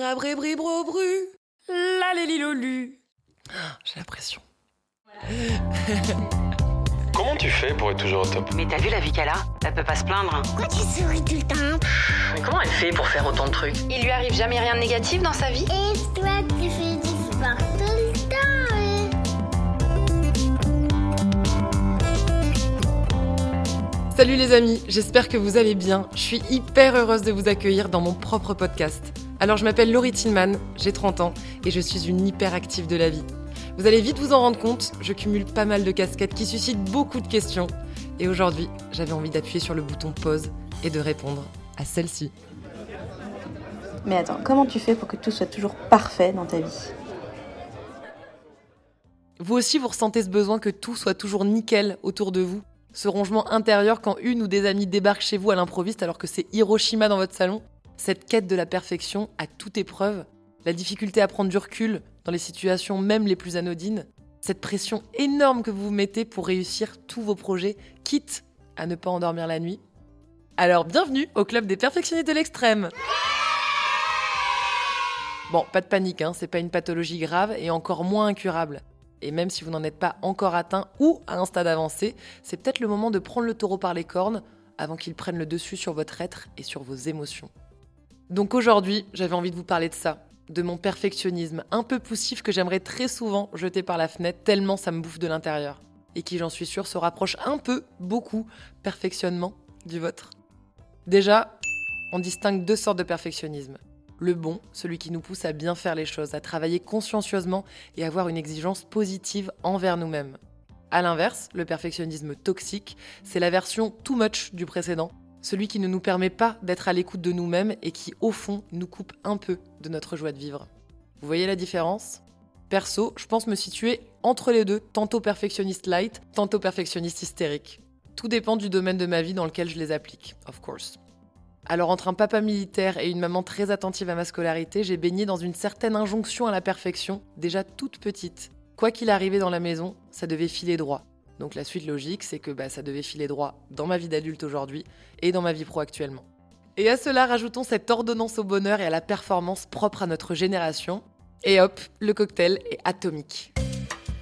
Rabribribro-bru. La lélilolu. J'ai la pression. Comment tu fais pour être toujours au top? Mais t'as vu la vie qu'elle a? Elle peut pas se plaindre. Pourquoi tu souris tout le temps? Mais comment elle fait pour faire autant de trucs? Il lui arrive jamais rien de négatif dans sa vie? Et toi, tu fais du sport tout le temps hein? Salut les amis, j'espère que vous allez bien. Je suis hyper heureuse de vous accueillir dans mon propre podcast. Alors je m'appelle Laurie Tillman, j'ai 30 ans et je suis une hyperactive de la vie. Vous allez vite vous en rendre compte, je cumule pas mal de casquettes qui suscitent beaucoup de questions. Et aujourd'hui, j'avais envie d'appuyer sur le bouton pause et de répondre à celle-ci. Mais attends, comment tu fais pour que tout soit toujours parfait dans ta vie? Vous aussi, vous ressentez ce besoin que tout soit toujours nickel autour de vous? Ce rongement intérieur quand une ou des amis débarquent chez vous à l'improviste alors que c'est Hiroshima dans votre salon? Cette quête de la perfection à toute épreuve La difficulté à prendre du recul dans les situations même les plus anodines Cette pression énorme que vous vous mettez pour réussir tous vos projets, quitte à ne pas endormir la nuit Alors bienvenue au club des perfectionnistes de l'extrême Bon, pas de panique, hein, c'est pas une pathologie grave et encore moins incurable. Et même si vous n'en êtes pas encore atteint ou à un stade avancé, c'est peut-être le moment de prendre le taureau par les cornes avant qu'il prenne le dessus sur votre être et sur vos émotions. Donc aujourd'hui, j'avais envie de vous parler de ça, de mon perfectionnisme un peu poussif que j'aimerais très souvent jeter par la fenêtre tellement ça me bouffe de l'intérieur. Et qui, j'en suis sûre, se rapproche un peu, beaucoup, perfectionnement du vôtre. Déjà, on distingue deux sortes de perfectionnisme. Le bon, celui qui nous pousse à bien faire les choses, à travailler consciencieusement et avoir une exigence positive envers nous-mêmes. A l'inverse, le perfectionnisme toxique, c'est la version too much du précédent, celui qui ne nous permet pas d'être à l'écoute de nous-mêmes et qui, au fond, nous coupe un peu de notre joie de vivre. Vous voyez la différence? Perso, je pense me situer entre les deux, tantôt perfectionniste light, tantôt perfectionniste hystérique. Tout dépend du domaine de ma vie dans lequel je les applique, of course. Alors entre un papa militaire et une maman très attentive à ma scolarité, j'ai baigné dans une certaine injonction à la perfection, déjà toute petite. Quoi qu'il arrivait dans la maison, ça devait filer droit. Donc la suite logique, c'est que bah, ça devait filer droit dans ma vie d'adulte aujourd'hui et dans ma vie pro actuellement. Et à cela, rajoutons cette ordonnance au bonheur et à la performance propre à notre génération. Et hop, le cocktail est atomique.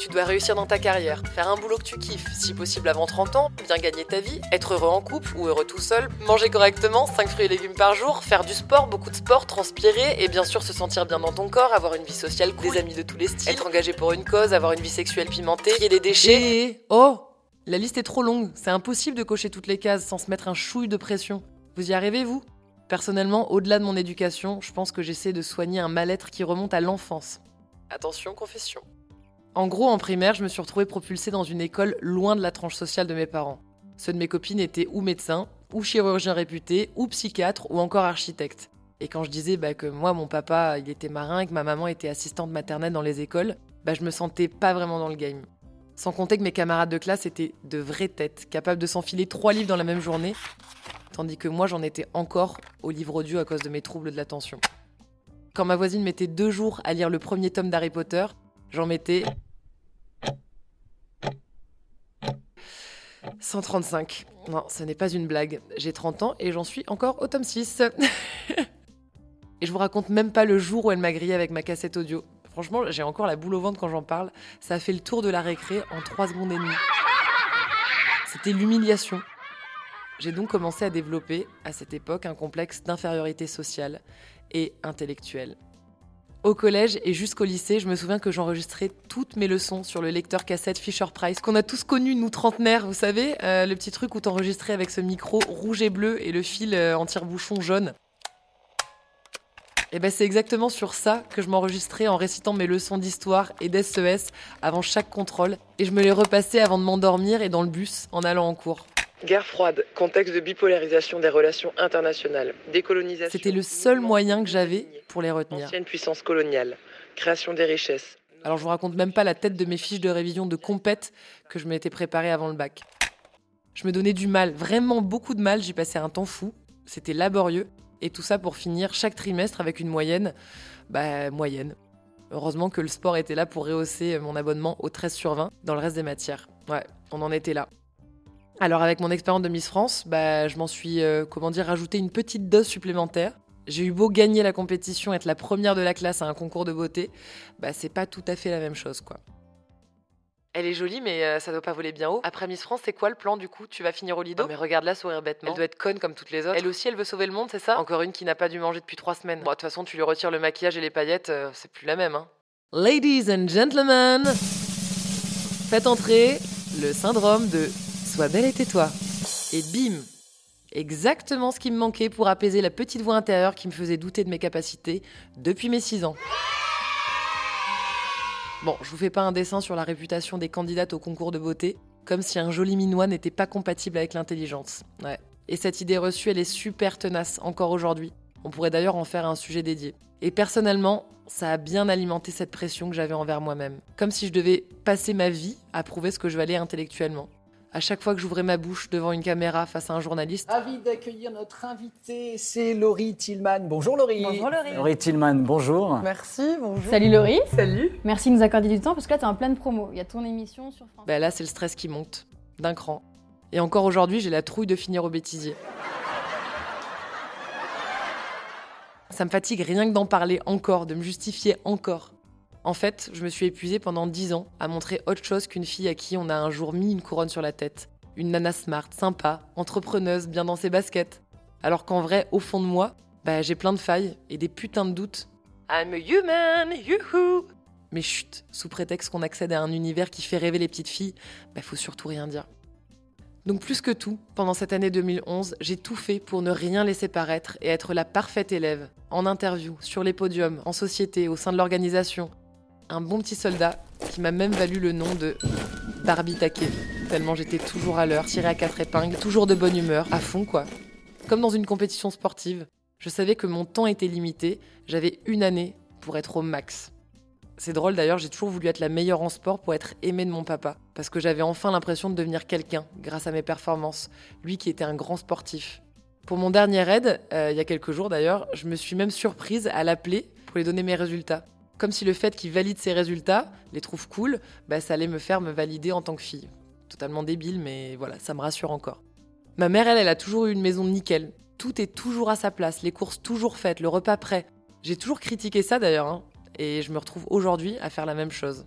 Tu dois réussir dans ta carrière, faire un boulot que tu kiffes, si possible avant 30 ans, bien gagner ta vie, être heureux en couple ou heureux tout seul, manger correctement, 5 fruits et légumes par jour, faire du sport, beaucoup de sport, transpirer et bien sûr se sentir bien dans ton corps, avoir une vie sociale cool, des amis de tous les styles, être engagé pour une cause, avoir une vie sexuelle pimentée, trier les déchets. Et oh La liste est trop longue, c'est impossible de cocher toutes les cases sans se mettre un chouille de pression. Vous y arrivez vous? Personnellement, au-delà de mon éducation, je pense que j'essaie de soigner un mal-être qui remonte à l'enfance. Attention, confession. En gros, en primaire, je me suis retrouvée propulsée dans une école loin de la tranche sociale de mes parents. Ceux de mes copines étaient ou médecins, ou chirurgiens réputés, ou psychiatres, ou encore architectes. Et quand je disais bah, que moi, mon papa, il était marin et que ma maman était assistante maternelle dans les écoles, bah, je me sentais pas vraiment dans le game. Sans compter que mes camarades de classe étaient de vraies têtes, capables de s'enfiler trois livres dans la même journée, tandis que moi, j'en étais encore au livre audio à cause de mes troubles de l'attention. Quand ma voisine mettait deux jours à lire le premier tome d'Harry Potter, J'en mettais 135. Non, ce n'est pas une blague. J'ai 30 ans et j'en suis encore au tome 6. et je vous raconte même pas le jour où elle m'a grillé avec ma cassette audio. Franchement, j'ai encore la boule au ventre quand j'en parle. Ça a fait le tour de la récré en 3 secondes et demie. C'était l'humiliation. J'ai donc commencé à développer, à cette époque, un complexe d'infériorité sociale et intellectuelle. Au collège et jusqu'au lycée, je me souviens que j'enregistrais toutes mes leçons sur le lecteur cassette Fisher Price, qu'on a tous connu, nous trentenaires, vous savez, euh, le petit truc où t'enregistrais avec ce micro rouge et bleu et le fil euh, en tire-bouchon jaune. Et ben c'est exactement sur ça que je m'enregistrais en récitant mes leçons d'histoire et d'SES avant chaque contrôle, et je me les repassais avant de m'endormir et dans le bus en allant en cours. Guerre froide, contexte de bipolarisation des relations internationales, décolonisation. C'était le seul moyen que j'avais pour les retenir. Ancienne puissance coloniale, création des richesses. Alors je vous raconte même pas la tête de mes fiches de révision de compète que je m'étais préparée avant le bac. Je me donnais du mal, vraiment beaucoup de mal, j'y passais un temps fou, c'était laborieux, et tout ça pour finir chaque trimestre avec une moyenne, bah moyenne. Heureusement que le sport était là pour rehausser mon abonnement au 13 sur 20 dans le reste des matières. Ouais, on en était là. Alors avec mon expérience de Miss France, bah, je m'en suis, euh, comment dire, rajouté une petite dose supplémentaire. J'ai eu beau gagner la compétition, être la première de la classe à un concours de beauté, bah c'est pas tout à fait la même chose quoi. Elle est jolie, mais euh, ça doit pas voler bien haut. Après Miss France, c'est quoi le plan du coup? Tu vas finir au lido? Mais regarde-la sourire bêtement. Elle doit être conne comme toutes les autres. Elle aussi, elle veut sauver le monde, c'est ça? Encore une qui n'a pas dû manger depuis trois semaines. Bon, de toute façon, tu lui retires le maquillage et les paillettes, euh, c'est plus la même, hein. Ladies and gentlemen, faites entrer le syndrome de Belle et tais-toi. Et bim Exactement ce qui me manquait pour apaiser la petite voix intérieure qui me faisait douter de mes capacités depuis mes 6 ans. Bon, je vous fais pas un dessin sur la réputation des candidates au concours de beauté, comme si un joli minois n'était pas compatible avec l'intelligence. Ouais. Et cette idée reçue, elle est super tenace encore aujourd'hui. On pourrait d'ailleurs en faire un sujet dédié. Et personnellement, ça a bien alimenté cette pression que j'avais envers moi-même. Comme si je devais passer ma vie à prouver ce que je valais intellectuellement à chaque fois que j'ouvrais ma bouche devant une caméra face à un journaliste. Ravi d'accueillir notre invité, c'est Laurie Tillman. Bonjour Laurie. Bonjour Laurie. Laurie Tillman, bonjour. Merci, bonjour. Salut Laurie. Salut. Merci de nous accorder du temps parce que là, tu es en pleine promo. Il y a ton émission sur France. Bah là, c'est le stress qui monte, d'un cran. Et encore aujourd'hui, j'ai la trouille de finir au bêtisier. Ça me fatigue rien que d'en parler encore, de me justifier encore. En fait, je me suis épuisée pendant dix ans à montrer autre chose qu'une fille à qui on a un jour mis une couronne sur la tête. Une nana smart, sympa, entrepreneuse, bien dans ses baskets. Alors qu'en vrai, au fond de moi, bah, j'ai plein de failles et des putains de doutes. I'm a human, youhou Mais chut, sous prétexte qu'on accède à un univers qui fait rêver les petites filles, bah faut surtout rien dire. Donc plus que tout, pendant cette année 2011, j'ai tout fait pour ne rien laisser paraître et être la parfaite élève, en interview, sur les podiums, en société, au sein de l'organisation, un bon petit soldat qui m'a même valu le nom de Barbie Taquet. Tellement j'étais toujours à l'heure, tirée à quatre épingles, toujours de bonne humeur, à fond quoi. Comme dans une compétition sportive, je savais que mon temps était limité, j'avais une année pour être au max. C'est drôle d'ailleurs, j'ai toujours voulu être la meilleure en sport pour être aimée de mon papa, parce que j'avais enfin l'impression de devenir quelqu'un grâce à mes performances, lui qui était un grand sportif. Pour mon dernier raid, euh, il y a quelques jours d'ailleurs, je me suis même surprise à l'appeler pour lui donner mes résultats comme si le fait qu'il valide ses résultats, les trouve cool, bah, ça allait me faire me valider en tant que fille. Totalement débile, mais voilà, ça me rassure encore. Ma mère, elle, elle a toujours eu une maison nickel. Tout est toujours à sa place, les courses toujours faites, le repas prêt. J'ai toujours critiqué ça d'ailleurs, hein, et je me retrouve aujourd'hui à faire la même chose.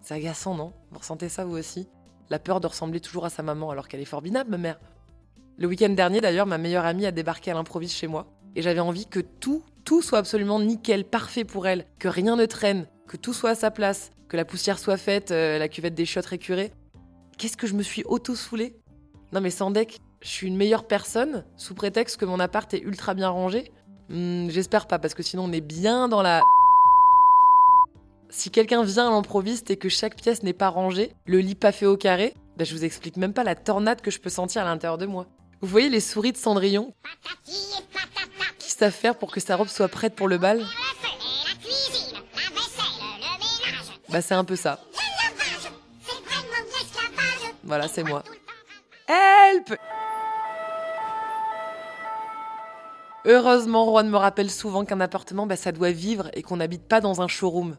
C'est agaçant, non? Vous ressentez ça vous aussi? La peur de ressembler toujours à sa maman alors qu'elle est formidable, ma mère. Le week-end dernier d'ailleurs, ma meilleure amie a débarqué à l'improviste chez moi, et j'avais envie que tout, tout soit absolument nickel, parfait pour elle, que rien ne traîne, que tout soit à sa place, que la poussière soit faite, euh, la cuvette des chiottes récurée. Qu'est-ce que je me suis auto-soulée Non mais sans deck, je suis une meilleure personne sous prétexte que mon appart est ultra bien rangé hmm, J'espère pas, parce que sinon on est bien dans la... Si quelqu'un vient à l'improviste et que chaque pièce n'est pas rangée, le lit pas fait au carré, ben je vous explique même pas la tornade que je peux sentir à l'intérieur de moi. Vous voyez les souris de Cendrillon? À faire pour que sa robe soit prête pour le bal Bah c'est un peu ça. Voilà, c'est moi. Help Heureusement, Juan me rappelle souvent qu'un appartement, bah, ça doit vivre et qu'on n'habite pas dans un showroom.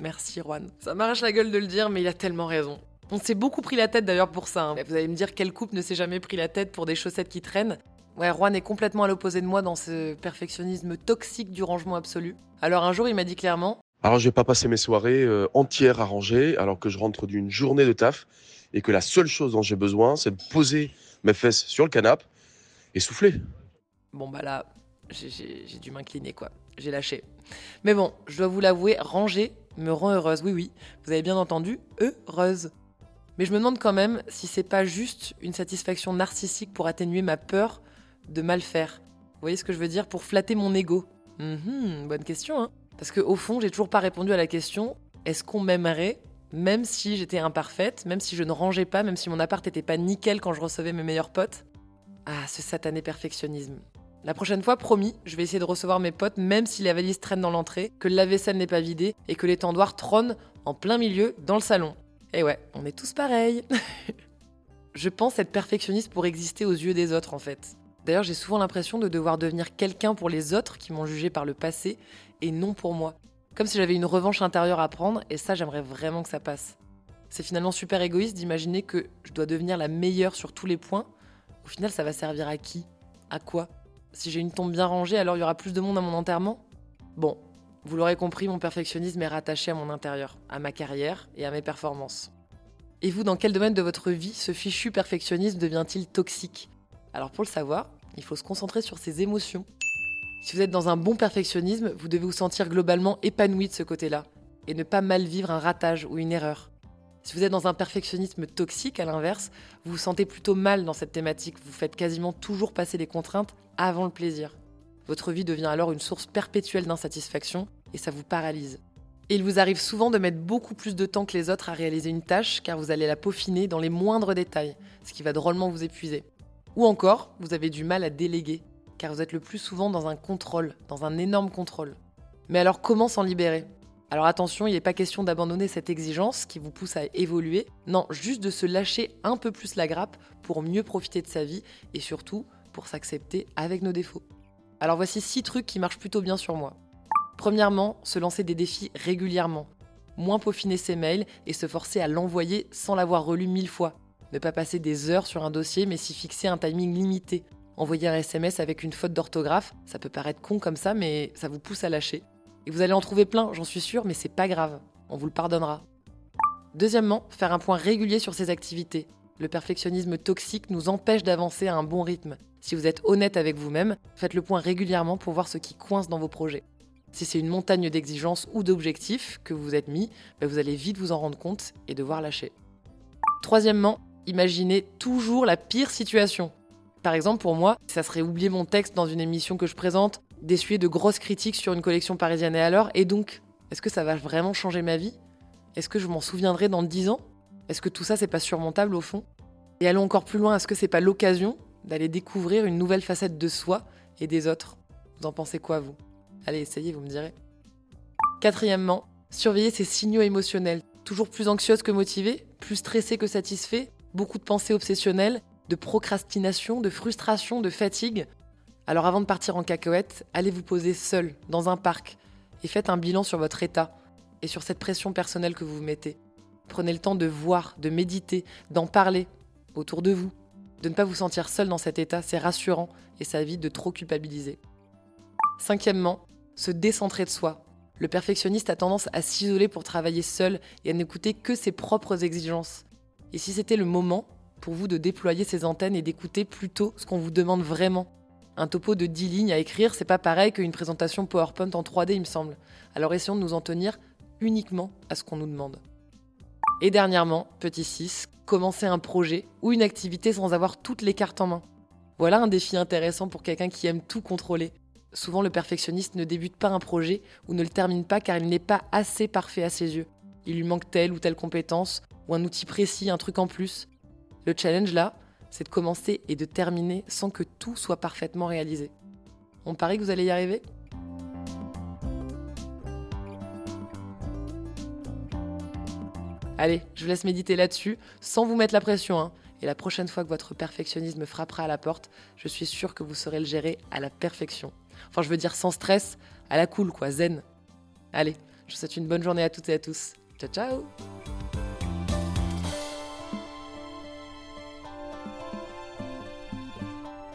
Merci, Juan. Ça m'arrache la gueule de le dire, mais il a tellement raison. On s'est beaucoup pris la tête d'ailleurs pour ça. Hein. Vous allez me dire quel couple ne s'est jamais pris la tête pour des chaussettes qui traînent Ouais, Juan est complètement à l'opposé de moi dans ce perfectionnisme toxique du rangement absolu. Alors un jour, il m'a dit clairement Alors, je vais pas passer mes soirées euh, entières à ranger alors que je rentre d'une journée de taf et que la seule chose dont j'ai besoin, c'est de poser mes fesses sur le canapé et souffler. Bon, bah là, j'ai dû m'incliner, quoi. J'ai lâché. Mais bon, je dois vous l'avouer, ranger me rend heureuse. Oui, oui, vous avez bien entendu, heureuse. Mais je me demande quand même si c'est pas juste une satisfaction narcissique pour atténuer ma peur de mal faire. Vous voyez ce que je veux dire? Pour flatter mon ego. Mhm, bonne question, hein Parce qu'au fond, j'ai toujours pas répondu à la question est-ce qu'on m'aimerait? Même si j'étais imparfaite, même si je ne rangeais pas, même si mon appart n'était pas nickel quand je recevais mes meilleurs potes Ah, ce satané perfectionnisme. La prochaine fois, promis, je vais essayer de recevoir mes potes même si la valise traîne dans l'entrée, que la vaisselle n'est pas vidée et que les tendoirs trônent en plein milieu dans le salon. Et ouais, on est tous pareils. je pense être perfectionniste pour exister aux yeux des autres en fait. D'ailleurs, j'ai souvent l'impression de devoir devenir quelqu'un pour les autres qui m'ont jugé par le passé et non pour moi. Comme si j'avais une revanche intérieure à prendre et ça, j'aimerais vraiment que ça passe. C'est finalement super égoïste d'imaginer que je dois devenir la meilleure sur tous les points. Au final, ça va servir à qui? À quoi? Si j'ai une tombe bien rangée, alors il y aura plus de monde à mon enterrement? Bon, vous l'aurez compris, mon perfectionnisme est rattaché à mon intérieur, à ma carrière et à mes performances. Et vous, dans quel domaine de votre vie ce fichu perfectionnisme devient-il toxique? Alors pour le savoir, il faut se concentrer sur ses émotions. Si vous êtes dans un bon perfectionnisme, vous devez vous sentir globalement épanoui de ce côté-là, et ne pas mal vivre un ratage ou une erreur. Si vous êtes dans un perfectionnisme toxique, à l'inverse, vous vous sentez plutôt mal dans cette thématique, vous faites quasiment toujours passer les contraintes avant le plaisir. Votre vie devient alors une source perpétuelle d'insatisfaction et ça vous paralyse. Et il vous arrive souvent de mettre beaucoup plus de temps que les autres à réaliser une tâche car vous allez la peaufiner dans les moindres détails, ce qui va drôlement vous épuiser. Ou encore, vous avez du mal à déléguer car vous êtes le plus souvent dans un contrôle, dans un énorme contrôle. Mais alors comment s'en libérer? Alors attention, il n'est pas question d'abandonner cette exigence qui vous pousse à évoluer, non, juste de se lâcher un peu plus la grappe pour mieux profiter de sa vie et surtout pour s'accepter avec nos défauts. Alors voici six trucs qui marchent plutôt bien sur moi. Premièrement, se lancer des défis régulièrement. Moins peaufiner ses mails et se forcer à l'envoyer sans l'avoir relu mille fois. Ne pas passer des heures sur un dossier mais s'y fixer un timing limité. Envoyer un SMS avec une faute d'orthographe, ça peut paraître con comme ça mais ça vous pousse à lâcher. Et vous allez en trouver plein, j'en suis sûre, mais c'est pas grave, on vous le pardonnera. Deuxièmement, faire un point régulier sur ses activités. Le perfectionnisme toxique nous empêche d'avancer à un bon rythme. Si vous êtes honnête avec vous-même, faites le point régulièrement pour voir ce qui coince dans vos projets. Si c'est une montagne d'exigences ou d'objectifs que vous êtes mis, bah, vous allez vite vous en rendre compte et devoir lâcher. Troisièmement, imaginez toujours la pire situation. Par exemple, pour moi, ça serait oublier mon texte dans une émission que je présente, d'essuyer de grosses critiques sur une collection parisienne et alors, et donc, est-ce que ça va vraiment changer ma vie? Est-ce que je m'en souviendrai dans 10 ans? Est-ce que tout ça, c'est pas surmontable au fond? Et allons encore plus loin, est-ce que c'est pas l'occasion d'aller découvrir une nouvelle facette de soi et des autres? Vous en pensez quoi, vous? Allez, essayez, vous me direz. Quatrièmement, surveiller ses signaux émotionnels. Toujours plus anxieuse que motivée, plus stressée que satisfait, beaucoup de pensées obsessionnelles, de procrastination, de frustration, de fatigue. Alors avant de partir en cacahuète, allez vous poser seul, dans un parc, et faites un bilan sur votre état et sur cette pression personnelle que vous vous mettez. Prenez le temps de voir, de méditer, d'en parler autour de vous, de ne pas vous sentir seul dans cet état, c'est rassurant et ça évite de trop culpabiliser. Cinquièmement, se décentrer de soi. Le perfectionniste a tendance à s'isoler pour travailler seul et à n'écouter que ses propres exigences. Et si c'était le moment pour vous de déployer ces antennes et d'écouter plutôt ce qu'on vous demande vraiment? Un topo de 10 lignes à écrire, c'est pas pareil qu'une présentation PowerPoint en 3D, il me semble. Alors essayons de nous en tenir uniquement à ce qu'on nous demande. Et dernièrement, petit 6, commencer un projet ou une activité sans avoir toutes les cartes en main. Voilà un défi intéressant pour quelqu'un qui aime tout contrôler. Souvent, le perfectionniste ne débute pas un projet ou ne le termine pas car il n'est pas assez parfait à ses yeux. Il lui manque telle ou telle compétence ou un outil précis, un truc en plus. Le challenge là, c'est de commencer et de terminer sans que tout soit parfaitement réalisé. On parie que vous allez y arriver? Allez, je vous laisse méditer là-dessus, sans vous mettre la pression. Hein. Et la prochaine fois que votre perfectionnisme frappera à la porte, je suis sûre que vous saurez le gérer à la perfection. Enfin, je veux dire sans stress, à la cool, quoi, zen. Allez, je vous souhaite une bonne journée à toutes et à tous. Ciao, ciao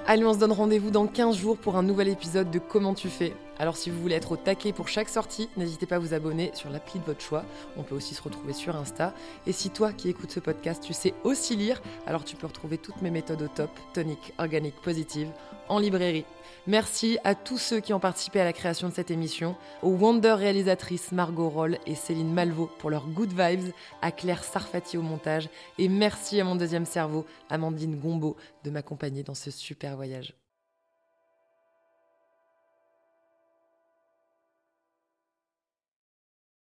Allez, on se donne rendez-vous dans 15 jours pour un nouvel épisode de Comment tu fais? Alors si vous voulez être au taquet pour chaque sortie, n'hésitez pas à vous abonner sur l'appli de votre choix. On peut aussi se retrouver sur Insta. Et si toi qui écoutes ce podcast, tu sais aussi lire, alors tu peux retrouver toutes mes méthodes au top, tonique, organique, positive, en librairie. Merci à tous ceux qui ont participé à la création de cette émission, aux Wonder réalisatrices Margot Roll et Céline Malvaux pour leurs good vibes, à Claire Sarfati au montage, et merci à mon deuxième cerveau, Amandine Gombeau, de m'accompagner dans ce super voyage.